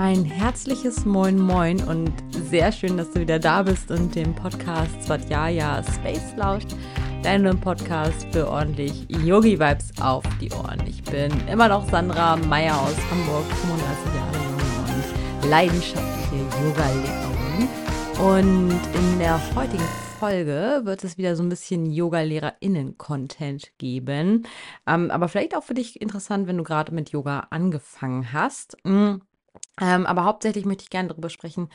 Ein herzliches Moin Moin und sehr schön, dass du wieder da bist und dem Podcast Svatjaya Space lauscht. Deinem Podcast für ordentlich Yogi-Vibes auf die Ohren. Ich bin immer noch Sandra Meyer aus Hamburg, 35 Jahre jung und leidenschaftliche Yoga-Lehrerin. Und in der heutigen Folge wird es wieder so ein bisschen Yoga-LehrerInnen-Content geben. Ähm, aber vielleicht auch für dich interessant, wenn du gerade mit Yoga angefangen hast. Ähm, aber hauptsächlich möchte ich gerne darüber sprechen,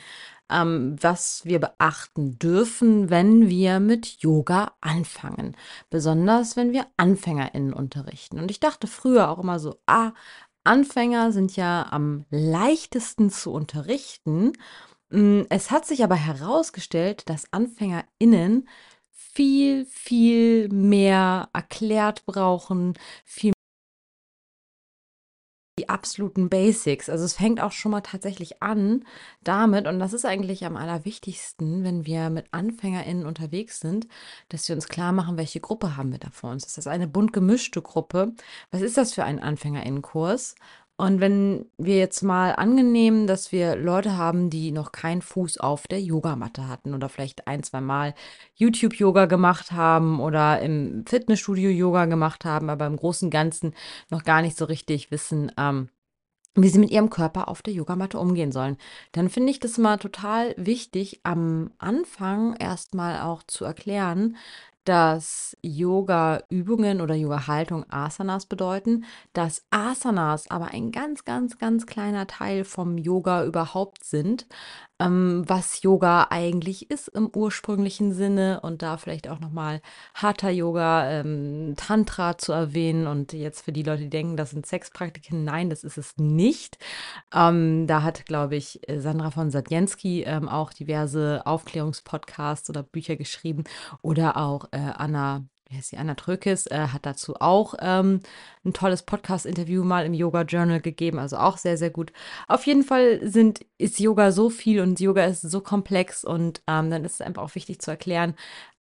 ähm, was wir beachten dürfen, wenn wir mit Yoga anfangen. Besonders wenn wir AnfängerInnen unterrichten. Und ich dachte früher auch immer so, ah, Anfänger sind ja am leichtesten zu unterrichten. Hm, es hat sich aber herausgestellt, dass AnfängerInnen viel, viel mehr erklärt brauchen, viel die absoluten Basics. Also es fängt auch schon mal tatsächlich an damit, und das ist eigentlich am allerwichtigsten, wenn wir mit AnfängerInnen unterwegs sind, dass wir uns klar machen, welche Gruppe haben wir da vor uns. Ist das eine bunt gemischte Gruppe? Was ist das für ein AnfängerInnenkurs? Und wenn wir jetzt mal angenehmen, dass wir Leute haben, die noch keinen Fuß auf der Yogamatte hatten oder vielleicht ein, zwei Mal YouTube-Yoga gemacht haben oder im Fitnessstudio Yoga gemacht haben, aber im Großen und Ganzen noch gar nicht so richtig wissen, ähm, wie sie mit ihrem Körper auf der Yogamatte umgehen sollen, dann finde ich das mal total wichtig, am Anfang erstmal auch zu erklären, dass Yoga-Übungen oder Yoga-Haltung Asanas bedeuten, dass Asanas aber ein ganz, ganz, ganz kleiner Teil vom Yoga überhaupt sind ähm, was Yoga eigentlich ist im ursprünglichen Sinne und da vielleicht auch nochmal Hatha Yoga, ähm, Tantra zu erwähnen und jetzt für die Leute, die denken, das sind Sexpraktiken, nein, das ist es nicht. Ähm, da hat, glaube ich, Sandra von Sadjensky ähm, auch diverse Aufklärungspodcasts oder Bücher geschrieben oder auch äh, Anna wie heißt sie, Anna Trökes, äh, hat dazu auch ähm, ein tolles Podcast-Interview mal im Yoga Journal gegeben, also auch sehr, sehr gut. Auf jeden Fall sind, ist Yoga so viel und Yoga ist so komplex und ähm, dann ist es einfach auch wichtig zu erklären,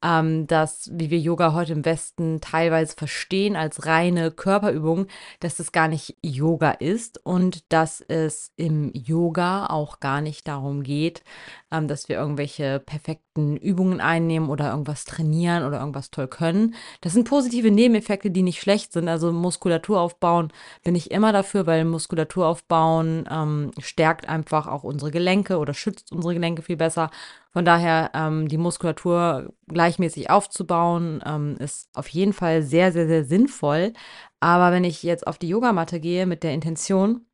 ähm, dass, wie wir Yoga heute im Westen teilweise verstehen als reine Körperübung, dass es gar nicht Yoga ist und dass es im Yoga auch gar nicht darum geht, ähm, dass wir irgendwelche perfekten Übungen einnehmen oder irgendwas trainieren oder irgendwas toll können. Das sind positive Nebeneffekte, die nicht schlecht sind. Also Muskulatur aufbauen bin ich immer dafür, weil Muskulatur aufbauen ähm, stärkt einfach auch unsere Gelenke oder schützt unsere Gelenke viel besser. Von daher ähm, die Muskulatur gleichmäßig aufzubauen, ähm, ist auf jeden Fall sehr, sehr, sehr sinnvoll. Aber wenn ich jetzt auf die Yogamatte gehe mit der Intention,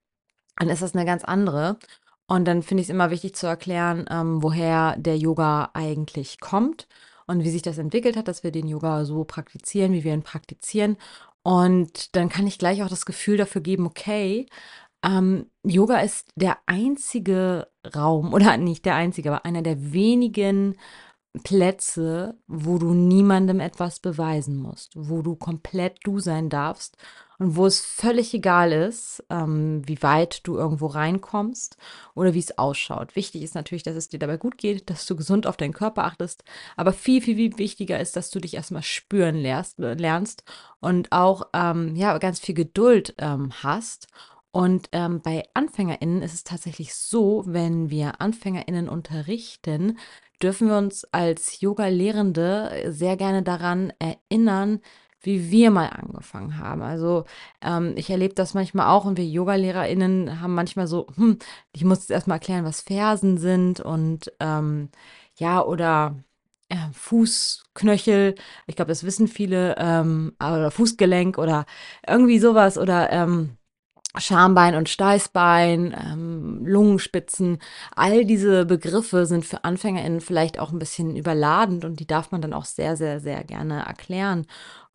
dann ist das eine ganz andere. Und dann finde ich es immer wichtig zu erklären, ähm, woher der Yoga eigentlich kommt und wie sich das entwickelt hat, dass wir den Yoga so praktizieren, wie wir ihn praktizieren. Und dann kann ich gleich auch das Gefühl dafür geben, okay, ähm, Yoga ist der einzige Raum, oder nicht der einzige, aber einer der wenigen Plätze, wo du niemandem etwas beweisen musst, wo du komplett du sein darfst und wo es völlig egal ist, ähm, wie weit du irgendwo reinkommst oder wie es ausschaut. Wichtig ist natürlich, dass es dir dabei gut geht, dass du gesund auf deinen Körper achtest, aber viel, viel, viel wichtiger ist, dass du dich erstmal spüren lernst, lernst und auch ähm, ja, ganz viel Geduld ähm, hast und ähm, bei AnfängerInnen ist es tatsächlich so, wenn wir AnfängerInnen unterrichten, dürfen wir uns als Yoga-Lehrende sehr gerne daran erinnern, wie wir mal angefangen haben. Also ähm, ich erlebe das manchmal auch und wir Yoga-LehrerInnen haben manchmal so, hm, ich muss jetzt erstmal erklären, was Fersen sind und ähm, ja, oder äh, Fußknöchel, ich glaube, das wissen viele, ähm, oder Fußgelenk oder irgendwie sowas oder ähm, Schambein und Steißbein, ähm, Lungenspitzen, all diese Begriffe sind für AnfängerInnen vielleicht auch ein bisschen überladend und die darf man dann auch sehr, sehr, sehr gerne erklären.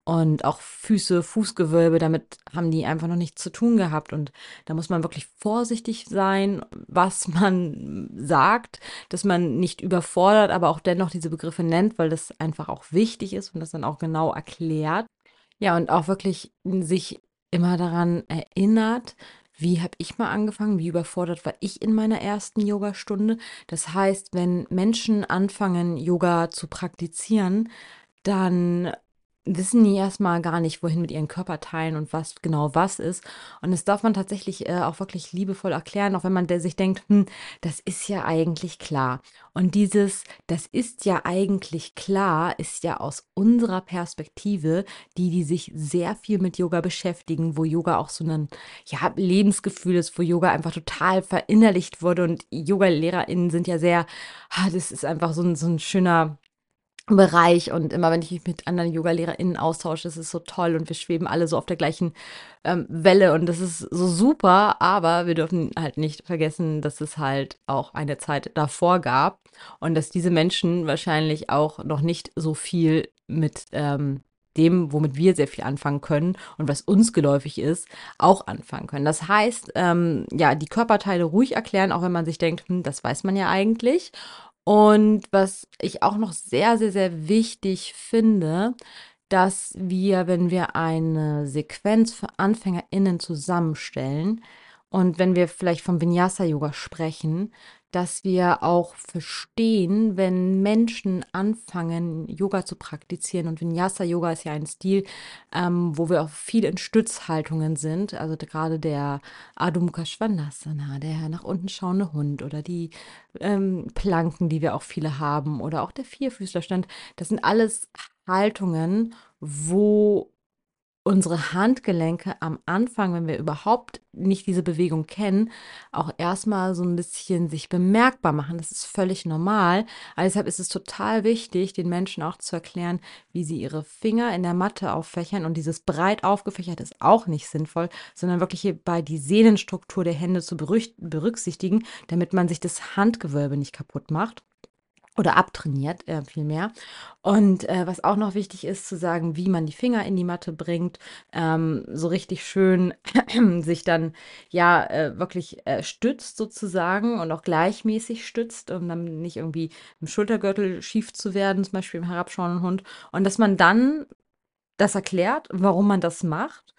Und auch Füße, Fußgewölbe, damit haben die einfach noch nichts zu tun gehabt. Und da muss man wirklich vorsichtig sein, was man sagt, dass man nicht überfordert, aber auch dennoch diese Begriffe nennt, weil das einfach auch wichtig ist und das dann auch genau erklärt. Ja, und auch wirklich sich immer daran erinnert, wie habe ich mal angefangen, wie überfordert war ich in meiner ersten Yogastunde. Das heißt, wenn Menschen anfangen, Yoga zu praktizieren, dann wissen die erstmal gar nicht, wohin mit ihren Körperteilen und was genau was ist. Und das darf man tatsächlich äh, auch wirklich liebevoll erklären, auch wenn man der sich denkt, hm, das ist ja eigentlich klar. Und dieses, das ist ja eigentlich klar, ist ja aus unserer Perspektive, die, die sich sehr viel mit Yoga beschäftigen, wo Yoga auch so ein ja, Lebensgefühl ist, wo Yoga einfach total verinnerlicht wurde. Und Yoga-LehrerInnen sind ja sehr, ah, das ist einfach so ein, so ein schöner Bereich und immer wenn ich mich mit anderen Yoga-LehrerInnen austausche, ist es so toll und wir schweben alle so auf der gleichen ähm, Welle und das ist so super, aber wir dürfen halt nicht vergessen, dass es halt auch eine Zeit davor gab und dass diese Menschen wahrscheinlich auch noch nicht so viel mit ähm, dem, womit wir sehr viel anfangen können und was uns geläufig ist, auch anfangen können. Das heißt, ähm, ja, die Körperteile ruhig erklären, auch wenn man sich denkt, hm, das weiß man ja eigentlich. Und was ich auch noch sehr, sehr, sehr wichtig finde, dass wir, wenn wir eine Sequenz für AnfängerInnen zusammenstellen und wenn wir vielleicht vom Vinyasa-Yoga sprechen, dass wir auch verstehen, wenn Menschen anfangen, Yoga zu praktizieren. Und Vinyasa-Yoga ist ja ein Stil, ähm, wo wir auch viel in Stützhaltungen sind. Also gerade der Adho Svanasana, der nach unten schauende Hund oder die ähm, Planken, die wir auch viele haben, oder auch der Vierfüßlerstand. Das sind alles Haltungen, wo unsere Handgelenke am Anfang, wenn wir überhaupt nicht diese Bewegung kennen, auch erstmal so ein bisschen sich bemerkbar machen. Das ist völlig normal. Also deshalb ist es total wichtig, den Menschen auch zu erklären, wie sie ihre Finger in der Matte auffächern. Und dieses breit aufgefächert ist auch nicht sinnvoll, sondern wirklich hierbei die Sehnenstruktur der Hände zu berücksichtigen, damit man sich das Handgewölbe nicht kaputt macht. Oder abtrainiert, äh, vielmehr. Und äh, was auch noch wichtig ist, zu sagen, wie man die Finger in die Matte bringt, ähm, so richtig schön sich dann ja äh, wirklich äh, stützt sozusagen und auch gleichmäßig stützt, um dann nicht irgendwie im Schultergürtel schief zu werden, zum Beispiel im herabschauenden Hund. Und dass man dann das erklärt, warum man das macht.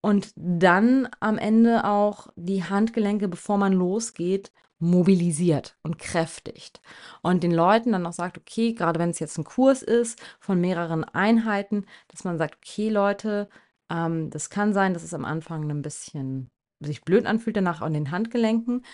Und dann am Ende auch die Handgelenke, bevor man losgeht, mobilisiert und kräftigt und den Leuten dann auch sagt, okay, gerade wenn es jetzt ein Kurs ist von mehreren Einheiten, dass man sagt, okay, Leute, ähm, das kann sein, dass es am Anfang ein bisschen sich blöd anfühlt, danach an den Handgelenken.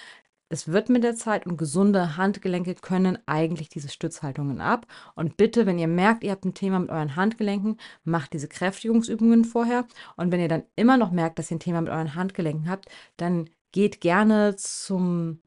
Es wird mit der Zeit und gesunde Handgelenke können eigentlich diese Stützhaltungen ab. Und bitte, wenn ihr merkt, ihr habt ein Thema mit euren Handgelenken, macht diese Kräftigungsübungen vorher. Und wenn ihr dann immer noch merkt, dass ihr ein Thema mit euren Handgelenken habt, dann geht gerne zum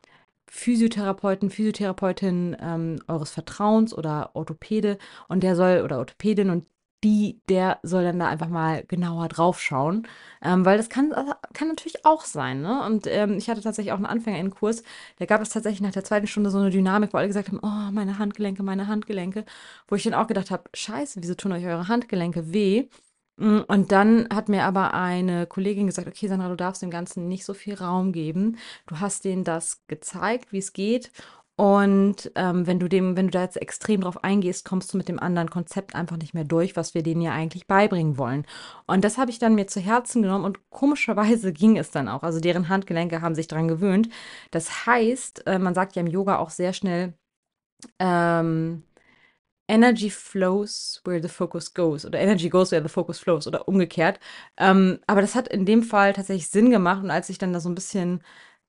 Physiotherapeuten, Physiotherapeutin ähm, eures Vertrauens oder Orthopäde und der soll oder Orthopädin und die, der soll dann da einfach mal genauer drauf schauen, ähm, weil das kann, kann natürlich auch sein. Ne? Und ähm, ich hatte tatsächlich auch einen Anfängerinnenkurs, da gab es tatsächlich nach der zweiten Stunde so eine Dynamik, wo alle gesagt haben, oh, meine Handgelenke, meine Handgelenke, wo ich dann auch gedacht habe, scheiße, wieso tun euch eure Handgelenke weh? Mm, und dann hat mir aber eine Kollegin gesagt, okay, Sandra, du darfst dem Ganzen nicht so viel Raum geben. Du hast denen das gezeigt, wie es geht. Und ähm, wenn du dem, wenn du da jetzt extrem drauf eingehst, kommst du mit dem anderen Konzept einfach nicht mehr durch, was wir denen ja eigentlich beibringen wollen. Und das habe ich dann mir zu Herzen genommen und komischerweise ging es dann auch. Also deren Handgelenke haben sich daran gewöhnt. Das heißt, äh, man sagt ja im Yoga auch sehr schnell, ähm, Energy flows where the focus goes oder Energy goes where the focus flows oder umgekehrt. Ähm, aber das hat in dem Fall tatsächlich Sinn gemacht und als ich dann da so ein bisschen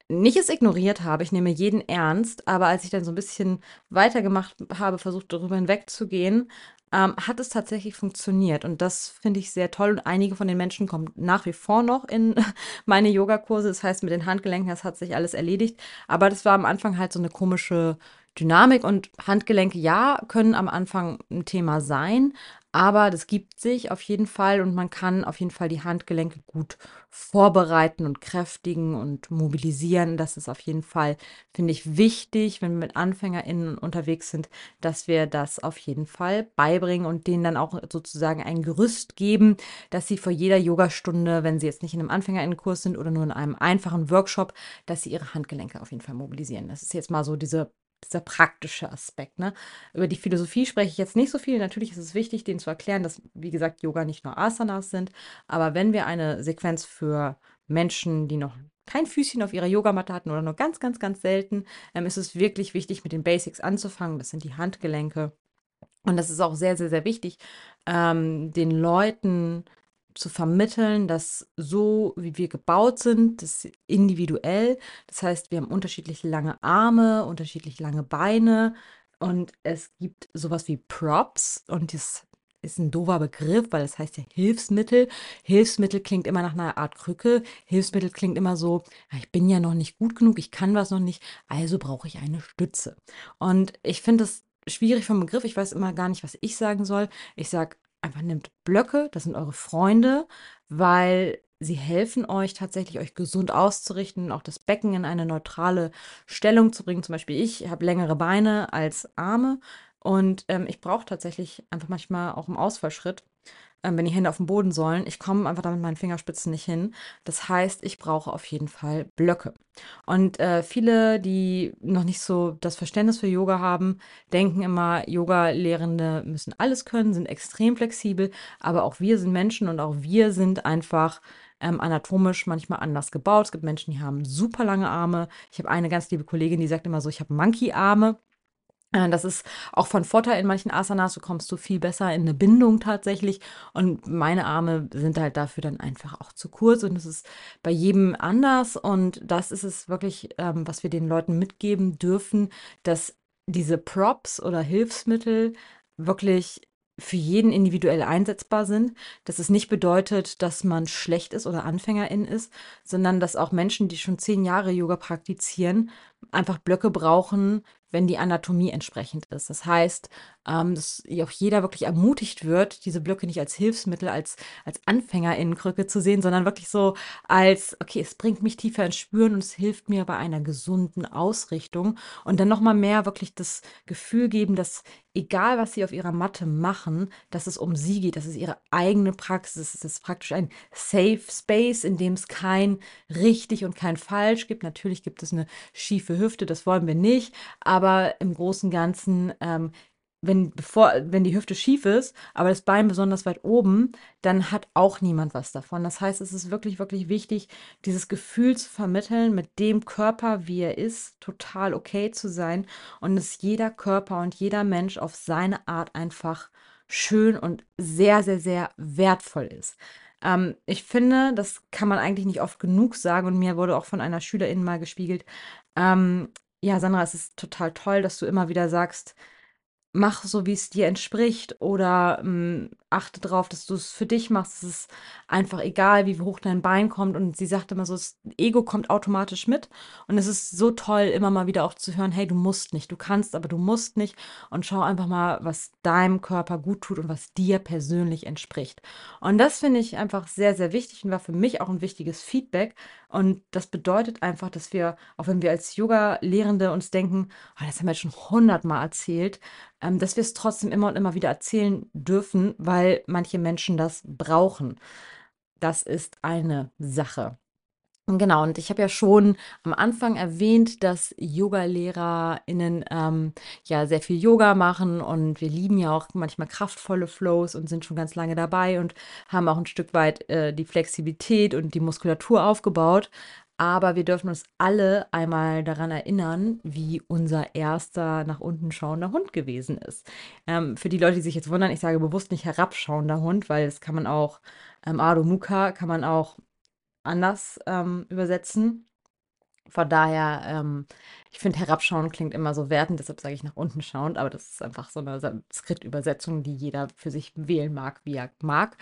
nicht es ignoriert habe, ich nehme jeden ernst, aber als ich dann so ein bisschen weitergemacht habe, versucht darüber hinwegzugehen, ähm, hat es tatsächlich funktioniert und das finde ich sehr toll und einige von den Menschen kommen nach wie vor noch in meine Yogakurse, das heißt mit den Handgelenken, das hat sich alles erledigt, aber das war am Anfang halt so eine komische Dynamik und Handgelenke, ja, können am Anfang ein Thema sein, aber das gibt sich auf jeden Fall und man kann auf jeden Fall die Handgelenke gut vorbereiten und kräftigen und mobilisieren. Das ist auf jeden Fall, finde ich, wichtig, wenn wir mit AnfängerInnen unterwegs sind, dass wir das auf jeden Fall beibringen und denen dann auch sozusagen ein Gerüst geben, dass sie vor jeder Yogastunde, wenn sie jetzt nicht in einem AnfängerInnenkurs sind oder nur in einem einfachen Workshop, dass sie ihre Handgelenke auf jeden Fall mobilisieren. Das ist jetzt mal so diese dieser praktische Aspekt. Ne? Über die Philosophie spreche ich jetzt nicht so viel. Natürlich ist es wichtig, denen zu erklären, dass, wie gesagt, Yoga nicht nur Asanas sind. Aber wenn wir eine Sequenz für Menschen, die noch kein Füßchen auf ihrer Yogamatte hatten oder nur ganz, ganz, ganz selten, ähm, ist es wirklich wichtig, mit den Basics anzufangen. Das sind die Handgelenke. Und das ist auch sehr, sehr, sehr wichtig, ähm, den Leuten zu vermitteln, dass so wie wir gebaut sind, das ist individuell. Das heißt, wir haben unterschiedlich lange Arme, unterschiedlich lange Beine und es gibt sowas wie Props und das ist ein doofer Begriff, weil das heißt ja Hilfsmittel. Hilfsmittel klingt immer nach einer Art Krücke. Hilfsmittel klingt immer so, ja, ich bin ja noch nicht gut genug, ich kann was noch nicht, also brauche ich eine Stütze. Und ich finde das schwierig vom Begriff. Ich weiß immer gar nicht, was ich sagen soll. Ich sage einfach, nehmt Blöcke, das sind eure Freunde, weil sie helfen euch tatsächlich, euch gesund auszurichten, auch das Becken in eine neutrale Stellung zu bringen. Zum Beispiel ich habe längere Beine als Arme und ähm, ich brauche tatsächlich einfach manchmal auch im Ausfallschritt, ähm, wenn die Hände auf dem Boden sollen. Ich komme einfach da mit meinen Fingerspitzen nicht hin. Das heißt, ich brauche auf jeden Fall Blöcke. Und äh, viele, die noch nicht so das Verständnis für Yoga haben, denken immer, Yoga-Lehrende müssen alles können, sind extrem flexibel, aber auch wir sind Menschen und auch wir sind einfach ähm, anatomisch manchmal anders gebaut. Es gibt Menschen, die haben super lange Arme. Ich habe eine ganz liebe Kollegin, die sagt immer so, ich habe Monkey-Arme. Äh, das ist auch von Vorteil in manchen Asanas. Du kommst so viel besser in eine Bindung tatsächlich. Und meine Arme sind halt dafür dann einfach auch zu kurz. Und es ist bei jedem anders. Und das ist es wirklich, ähm, was wir den Leuten mitgeben dürfen, dass diese Props oder Hilfsmittel wirklich für jeden individuell einsetzbar sind, dass es nicht bedeutet, dass man schlecht ist oder Anfängerin ist, sondern dass auch Menschen, die schon zehn Jahre Yoga praktizieren, einfach Blöcke brauchen, wenn die Anatomie entsprechend ist. Das heißt, ähm, dass auch jeder wirklich ermutigt wird, diese Blöcke nicht als Hilfsmittel, als, als Anfängerinnenkrücke zu sehen, sondern wirklich so als, okay, es bringt mich tiefer ins Spüren und es hilft mir bei einer gesunden Ausrichtung. Und dann nochmal mehr wirklich das Gefühl geben, dass egal was sie auf ihrer Matte machen, dass es um sie geht, dass es ihre eigene Praxis ist. Es ist praktisch ein Safe Space, in dem es kein richtig und kein falsch gibt. Natürlich gibt es eine schiefe Hüfte, das wollen wir nicht, aber im Großen und Ganzen ähm, wenn, bevor, wenn die Hüfte schief ist, aber das Bein besonders weit oben, dann hat auch niemand was davon. Das heißt, es ist wirklich, wirklich wichtig, dieses Gefühl zu vermitteln, mit dem Körper, wie er ist, total okay zu sein und dass jeder Körper und jeder Mensch auf seine Art einfach schön und sehr, sehr, sehr wertvoll ist. Ähm, ich finde, das kann man eigentlich nicht oft genug sagen und mir wurde auch von einer Schülerin mal gespiegelt. Ähm, ja, Sandra, es ist total toll, dass du immer wieder sagst, mach so, wie es dir entspricht oder hm, achte darauf, dass du es für dich machst. Es ist einfach egal, wie hoch dein Bein kommt. Und sie sagte immer so, das Ego kommt automatisch mit. Und es ist so toll, immer mal wieder auch zu hören, hey, du musst nicht, du kannst, aber du musst nicht. Und schau einfach mal, was deinem Körper gut tut und was dir persönlich entspricht. Und das finde ich einfach sehr, sehr wichtig und war für mich auch ein wichtiges Feedback. Und das bedeutet einfach, dass wir, auch wenn wir als Yoga-Lehrende uns denken, oh, das haben wir jetzt schon hundertmal erzählt, ähm, dass wir es trotzdem immer und immer wieder erzählen dürfen, weil manche Menschen das brauchen. Das ist eine Sache. Genau, und ich habe ja schon am Anfang erwähnt, dass Yoga-LehrerInnen ähm, ja sehr viel Yoga machen und wir lieben ja auch manchmal kraftvolle Flows und sind schon ganz lange dabei und haben auch ein Stück weit äh, die Flexibilität und die Muskulatur aufgebaut. Aber wir dürfen uns alle einmal daran erinnern, wie unser erster nach unten schauender Hund gewesen ist. Ähm, für die Leute, die sich jetzt wundern, ich sage bewusst nicht herabschauender Hund, weil das kann man auch, ähm, Ado Muka kann man auch anders ähm, übersetzen. Von daher, ähm, ich finde, herabschauen klingt immer so wertend, deshalb sage ich nach unten schauend, aber das ist einfach so eine Skriptübersetzung, die jeder für sich wählen mag, wie er mag.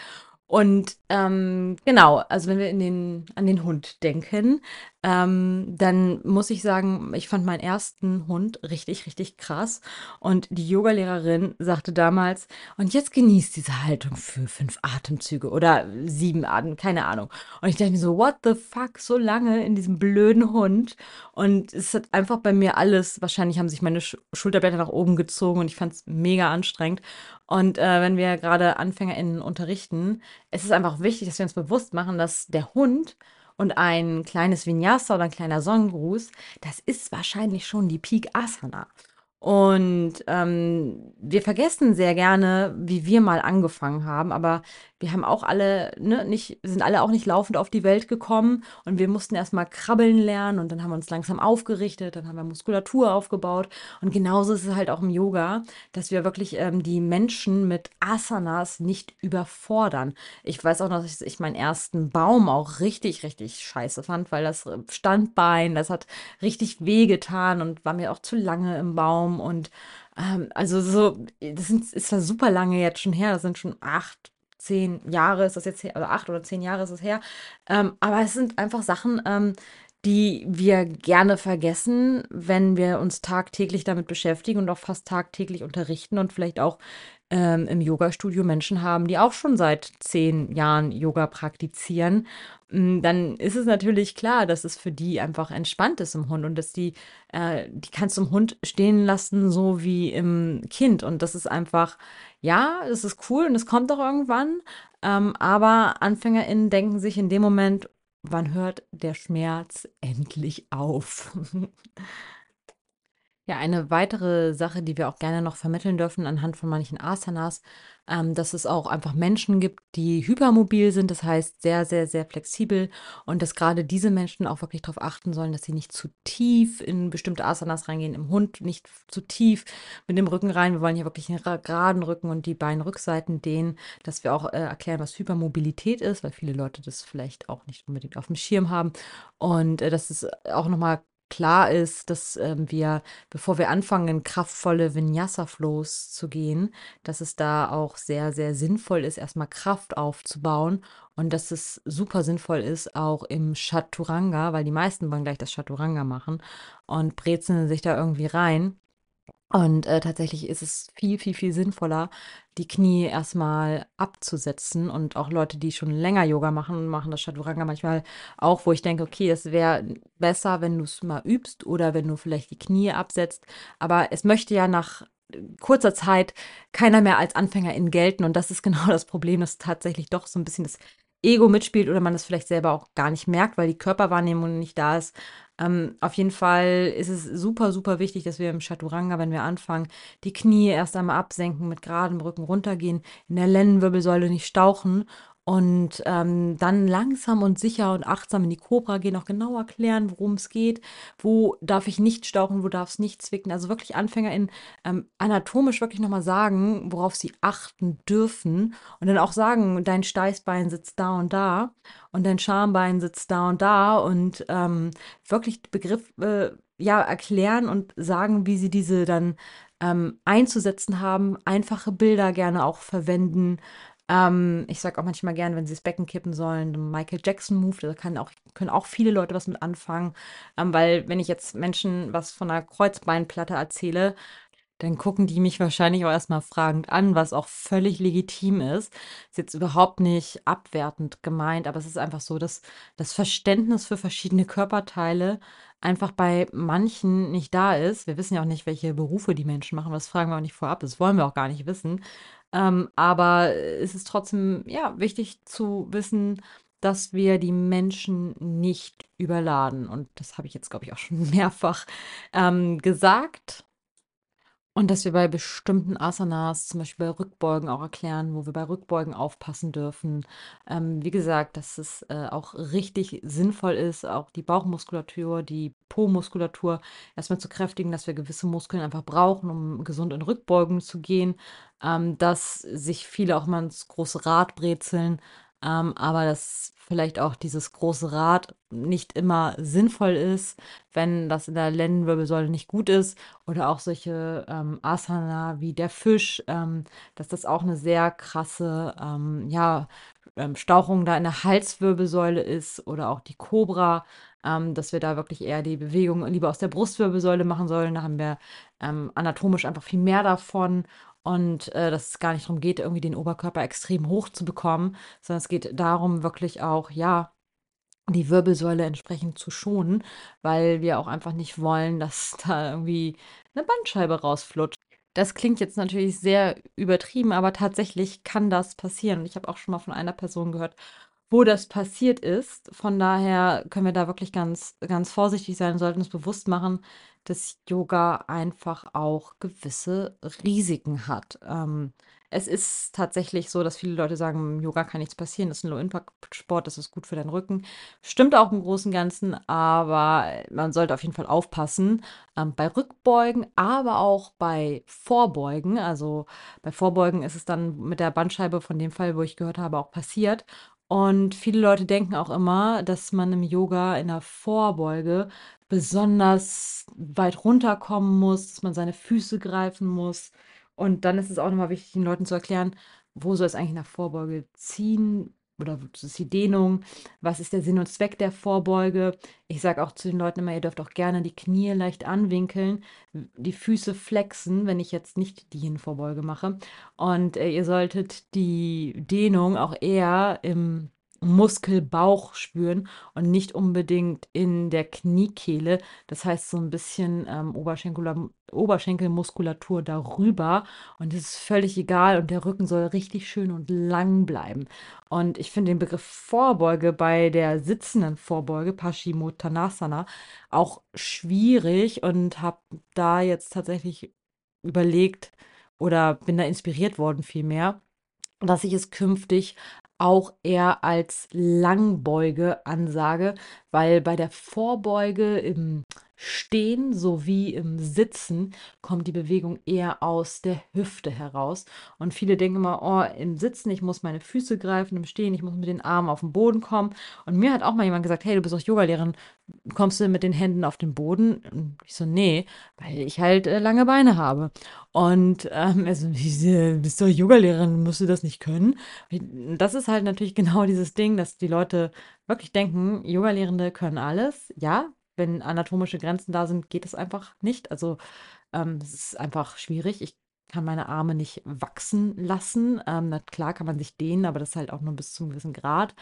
Und ähm, genau, also wenn wir den, an den Hund denken, ähm, dann muss ich sagen, ich fand meinen ersten Hund richtig, richtig krass. Und die Yogalehrerin sagte damals, und jetzt genießt diese Haltung für fünf Atemzüge oder sieben Atem, keine Ahnung. Und ich dachte mir so, what the fuck, so lange in diesem blöden Hund. Und es hat einfach bei mir alles, wahrscheinlich haben sich meine Sch Schulterblätter nach oben gezogen und ich fand es mega anstrengend. Und äh, wenn wir gerade AnfängerInnen unterrichten, ist es einfach wichtig, dass wir uns bewusst machen, dass der Hund und ein kleines Vinyasa oder ein kleiner Sonnengruß, das ist wahrscheinlich schon die Peak Asana. Und ähm, wir vergessen sehr gerne, wie wir mal angefangen haben, aber wir haben auch alle, ne, nicht, sind alle auch nicht laufend auf die Welt gekommen und wir mussten erstmal krabbeln lernen und dann haben wir uns langsam aufgerichtet, dann haben wir Muskulatur aufgebaut und genauso ist es halt auch im Yoga, dass wir wirklich ähm, die Menschen mit Asanas nicht überfordern. Ich weiß auch noch, dass ich meinen ersten Baum auch richtig, richtig scheiße fand, weil das äh, Standbein, das hat richtig wehgetan und war mir auch zu lange im Baum und ähm, also so, das ist das super lange jetzt schon her, das sind schon acht, zehn Jahre ist das jetzt her, oder acht oder zehn Jahre ist es her. Ähm, aber es sind einfach Sachen, ähm, die wir gerne vergessen, wenn wir uns tagtäglich damit beschäftigen und auch fast tagtäglich unterrichten und vielleicht auch ähm, im Yoga-Studio Menschen haben, die auch schon seit zehn Jahren Yoga praktizieren, mm, dann ist es natürlich klar, dass es für die einfach entspannt ist im Hund und dass die, äh, die kannst du im Hund stehen lassen, so wie im Kind. Und das ist einfach, ja, das ist cool und es kommt auch irgendwann. Ähm, aber AnfängerInnen denken sich in dem Moment, wann hört der Schmerz endlich auf? Ja, eine weitere Sache, die wir auch gerne noch vermitteln dürfen anhand von manchen Asanas, ähm, dass es auch einfach Menschen gibt, die hypermobil sind, das heißt sehr, sehr, sehr flexibel und dass gerade diese Menschen auch wirklich darauf achten sollen, dass sie nicht zu tief in bestimmte Asanas reingehen, im Hund nicht zu tief mit dem Rücken rein. Wir wollen hier wirklich einen geraden Rücken und die Beinrückseiten dehnen, dass wir auch äh, erklären, was Hypermobilität ist, weil viele Leute das vielleicht auch nicht unbedingt auf dem Schirm haben und äh, dass es auch nochmal klar ist, dass ähm, wir, bevor wir anfangen, kraftvolle Vinyasa-Flows zu gehen, dass es da auch sehr, sehr sinnvoll ist, erstmal Kraft aufzubauen und dass es super sinnvoll ist, auch im Chaturanga, weil die meisten wollen gleich das Chaturanga machen und brezeln sich da irgendwie rein. Und äh, tatsächlich ist es viel, viel, viel sinnvoller, die Knie erstmal abzusetzen. Und auch Leute, die schon länger Yoga machen, machen das Chaturanga manchmal auch, wo ich denke, okay, es wäre besser, wenn du es mal übst oder wenn du vielleicht die Knie absetzt. Aber es möchte ja nach äh, kurzer Zeit keiner mehr als Anfängerin gelten. Und das ist genau das Problem, dass tatsächlich doch so ein bisschen das Ego mitspielt oder man das vielleicht selber auch gar nicht merkt, weil die Körperwahrnehmung nicht da ist. Ähm, auf jeden Fall ist es super, super wichtig, dass wir im Chaturanga, wenn wir anfangen, die Knie erst einmal absenken, mit geradem Rücken runtergehen, in der Lendenwirbelsäule nicht stauchen und ähm, dann langsam und sicher und achtsam in die Cobra gehen, auch genau erklären, worum es geht, wo darf ich nicht stauchen, wo darf es nicht zwicken. Also wirklich AnfängerInnen ähm, anatomisch wirklich nochmal sagen, worauf sie achten dürfen. Und dann auch sagen, dein Steißbein sitzt da und da und dein Schambein sitzt da und da. Und ähm, wirklich Begriff äh, ja erklären und sagen, wie sie diese dann ähm, einzusetzen haben, einfache Bilder gerne auch verwenden, ähm, ich sage auch manchmal gern, wenn sie das Becken kippen sollen, Michael Jackson Move, da kann auch, können auch viele Leute was mit anfangen. Ähm, weil wenn ich jetzt Menschen was von einer Kreuzbeinplatte erzähle, dann gucken die mich wahrscheinlich auch erstmal fragend an, was auch völlig legitim ist. Ist jetzt überhaupt nicht abwertend gemeint, aber es ist einfach so, dass das Verständnis für verschiedene Körperteile einfach bei manchen nicht da ist. Wir wissen ja auch nicht, welche Berufe die Menschen machen. Das fragen wir auch nicht vorab. Das wollen wir auch gar nicht wissen. Ähm, aber es ist trotzdem, ja, wichtig zu wissen, dass wir die Menschen nicht überladen. Und das habe ich jetzt, glaube ich, auch schon mehrfach ähm, gesagt. Und dass wir bei bestimmten Asanas, zum Beispiel bei Rückbeugen auch erklären, wo wir bei Rückbeugen aufpassen dürfen. Ähm, wie gesagt, dass es äh, auch richtig sinnvoll ist, auch die Bauchmuskulatur, die Po-Muskulatur erstmal zu kräftigen, dass wir gewisse Muskeln einfach brauchen, um gesund in Rückbeugen zu gehen. Ähm, dass sich viele auch mal ins große Rad brezeln, ähm, aber dass vielleicht auch dieses große Rad nicht immer sinnvoll ist, wenn das in der Lendenwirbelsäule nicht gut ist oder auch solche ähm, Asana wie der Fisch, ähm, dass das auch eine sehr krasse ähm, ja, ähm, Stauchung da in der Halswirbelsäule ist oder auch die Cobra, ähm, dass wir da wirklich eher die Bewegung lieber aus der Brustwirbelsäule machen sollen. Da haben wir anatomisch einfach viel mehr davon und äh, dass es gar nicht darum geht, irgendwie den Oberkörper extrem hoch zu bekommen, sondern es geht darum, wirklich auch, ja, die Wirbelsäule entsprechend zu schonen, weil wir auch einfach nicht wollen, dass da irgendwie eine Bandscheibe rausflutscht. Das klingt jetzt natürlich sehr übertrieben, aber tatsächlich kann das passieren. Und ich habe auch schon mal von einer Person gehört, wo das passiert ist. Von daher können wir da wirklich ganz, ganz vorsichtig sein und sollten uns bewusst machen, dass Yoga einfach auch gewisse Risiken hat. Ähm, Es ist tatsächlich so, dass viele Leute sagen, Yoga kann nichts passieren, das ist ein Low-Impact-Sport, das ist gut für deinen Rücken. Stimmt auch im Großen und Ganzen, aber man sollte auf jeden Fall aufpassen ähm, bei Rückbeugen, aber auch bei Vorbeugen. Also bei Vorbeugen ist es dann mit der Bandscheibe von dem Fall, wo ich gehört habe, auch passiert. Und viele Leute denken auch immer, dass man im Yoga in der Vorbeuge besonders weit runterkommen muss, dass man seine Füße greifen muss. Und dann ist es auch nochmal wichtig, den Leuten zu erklären, wo soll es eigentlich nach Vorbeuge ziehen oder was ist die Dehnung, was ist der Sinn und Zweck der Vorbeuge. Ich sage auch zu den Leuten immer, ihr dürft auch gerne die Knie leicht anwinkeln, die Füße flexen, wenn ich jetzt nicht die Hinvorbeuge mache. Und äh, ihr solltet die Dehnung auch eher im Muskelbauch spüren und nicht unbedingt in der Kniekehle. Das heißt so ein bisschen ähm, Oberschenkel, Oberschenkelmuskulatur darüber. Und das ist völlig egal. Und der Rücken soll richtig schön und lang bleiben. Und ich finde den Begriff Vorbeuge bei der sitzenden Vorbeuge, Paschimottanasana, auch schwierig und habe da jetzt tatsächlich überlegt oder bin da inspiriert worden vielmehr dass ich es künftig auch eher als Langbeuge ansage, weil bei der Vorbeuge im Stehen sowie im Sitzen kommt die Bewegung eher aus der Hüfte heraus. Und viele denken immer, oh, im Sitzen, ich muss meine Füße greifen, im Stehen, ich muss mit den Armen auf den Boden kommen. Und mir hat auch mal jemand gesagt, hey, du bist doch Yogalehrerin, kommst du mit den Händen auf den Boden? Und ich so, nee, weil ich halt äh, lange Beine habe. Und ähm, also, du bist doch Yogalehrerin, musst du das nicht können? Das ist halt natürlich genau dieses Ding, dass die Leute wirklich denken, Yogalehrende können alles. Ja, wenn anatomische Grenzen da sind, geht es einfach nicht. Also ähm, es ist einfach schwierig. Ich kann meine Arme nicht wachsen lassen. Ähm, na klar kann man sich dehnen, aber das halt auch nur bis zu einem gewissen Grad.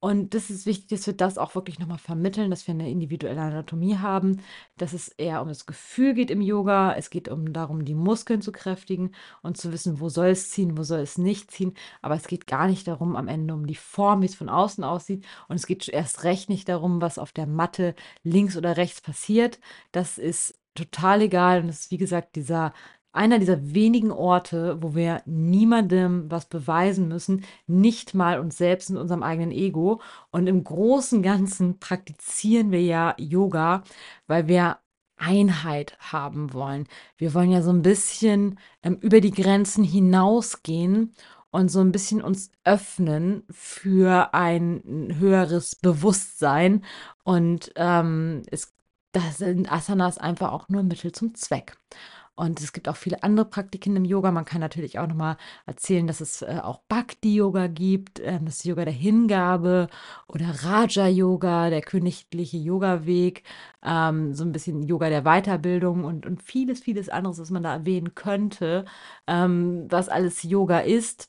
Und das ist wichtig, dass wir das auch wirklich nochmal vermitteln, dass wir eine individuelle Anatomie haben, dass es eher um das Gefühl geht im Yoga. Es geht um darum, die Muskeln zu kräftigen und zu wissen, wo soll es ziehen, wo soll es nicht ziehen. Aber es geht gar nicht darum, am Ende um die Form, wie es von außen aussieht. Und es geht erst recht nicht darum, was auf der Matte links oder rechts passiert. Das ist total egal. Und es ist, wie gesagt, dieser einer dieser wenigen Orte, wo wir niemandem was beweisen müssen, nicht mal uns selbst und unserem eigenen Ego. Und im großen Ganzen praktizieren wir ja Yoga, weil wir Einheit haben wollen. Wir wollen ja so ein bisschen ähm, über die Grenzen hinausgehen und so ein bisschen uns öffnen für ein höheres Bewusstsein. Und ähm, es, das sind Asanas einfach auch nur Mittel zum Zweck. Und es gibt auch viele andere Praktiken im Yoga. Man kann natürlich auch nochmal erzählen, dass es äh, auch Bhakti-Yoga gibt, äh, das Yoga der Hingabe oder Raja-Yoga, der königliche Yoga-Weg, ähm, so ein bisschen Yoga der Weiterbildung und, und vieles, vieles anderes, was man da erwähnen könnte, ähm, was alles Yoga ist.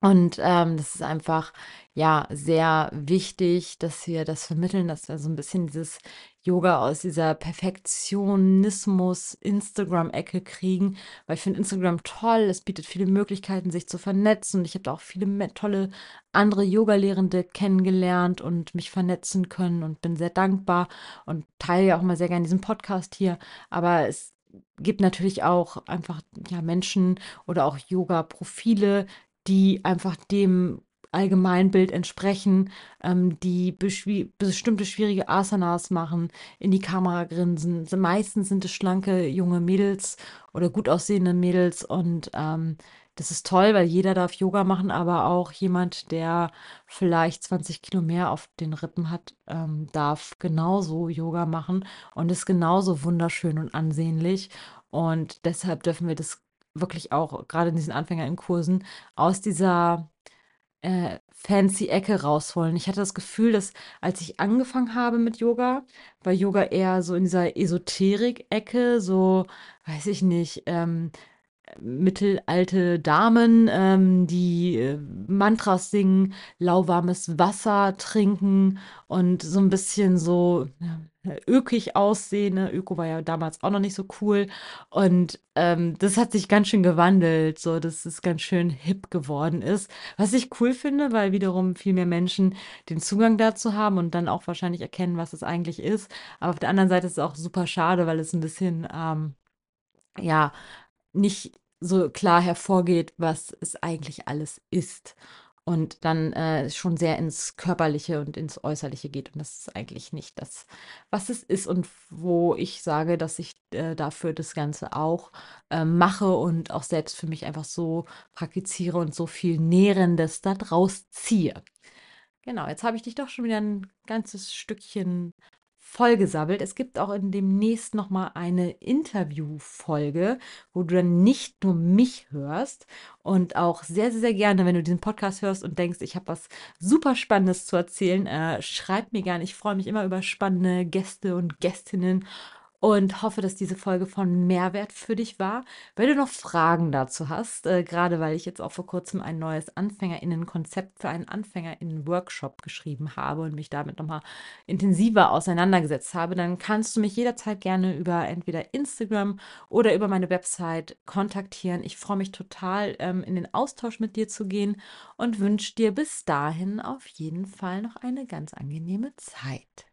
Und ähm, das ist einfach ja sehr wichtig, dass wir das vermitteln, dass wir so ein bisschen dieses Yoga aus dieser Perfektionismus Instagram-Ecke kriegen, weil ich finde Instagram toll, es bietet viele Möglichkeiten, sich zu vernetzen. Und ich habe da auch viele tolle andere Yoga-Lehrende kennengelernt und mich vernetzen können und bin sehr dankbar und teile ja auch mal sehr gerne diesen Podcast hier, aber es gibt natürlich auch einfach ja Menschen oder auch Yoga-Profile, die einfach dem Allgemeinbild entsprechen, ähm, die bestimmte schwierige Asanas machen, in die Kamera grinsen. Meistens sind es schlanke junge Mädels oder gut aussehende Mädels und ähm, das ist toll, weil jeder darf Yoga machen, aber auch jemand, der vielleicht 20 Kilo mehr auf den Rippen hat, ähm, darf genauso Yoga machen und ist genauso wunderschön und ansehnlich. Und deshalb dürfen wir das wirklich auch gerade in diesen Anfängerinkursen aus dieser äh, fancy Ecke rausholen. Ich hatte das Gefühl, dass als ich angefangen habe mit Yoga, war Yoga eher so in dieser Esoterik-Ecke, so, weiß ich nicht, ähm, mittelalte Damen, ähm, die äh, Mantras singen, lauwarmes Wasser trinken und so ein bisschen so ja, ökig aussehen. Öko war ja damals auch noch nicht so cool. Und ähm, das hat sich ganz schön gewandelt, so dass es ganz schön hip geworden ist. Was ich cool finde, weil wiederum viel mehr Menschen den Zugang dazu haben und dann auch wahrscheinlich erkennen, was es eigentlich ist. Aber auf der anderen Seite ist es auch super schade, weil es ein bisschen, ähm, ja, nicht so klar hervorgeht, was es eigentlich alles ist. Und dann äh, schon sehr ins Körperliche und ins Äußerliche geht. Und das ist eigentlich nicht das, was es ist und wo ich sage, dass ich äh, dafür das Ganze auch äh, mache und auch selbst für mich einfach so praktiziere und so viel Nährendes da draus ziehe. Genau, jetzt habe ich dich doch schon wieder ein ganzes Stückchen vollgesabbelt. Es gibt auch in demnächst noch mal eine Interviewfolge, wo du dann nicht nur mich hörst und auch sehr, sehr, sehr gerne, wenn du diesen Podcast hörst und denkst, ich habe was super Spannendes zu erzählen, äh, schreib mir gerne. Ich freue mich immer über spannende Gäste und Gästinnen und hoffe, dass diese Folge von Mehrwert für dich war. Wenn du noch Fragen dazu hast, äh, gerade weil ich jetzt auch vor kurzem ein neues AnfängerInnen-Konzept für einen AnfängerInnen-Workshop geschrieben habe und mich damit nochmal intensiver auseinandergesetzt habe, dann kannst du mich jederzeit gerne über entweder Instagram oder über meine Website kontaktieren. Ich freue mich total, ähm, in den Austausch mit dir zu gehen und wünsche dir bis dahin auf jeden Fall noch eine ganz angenehme Zeit.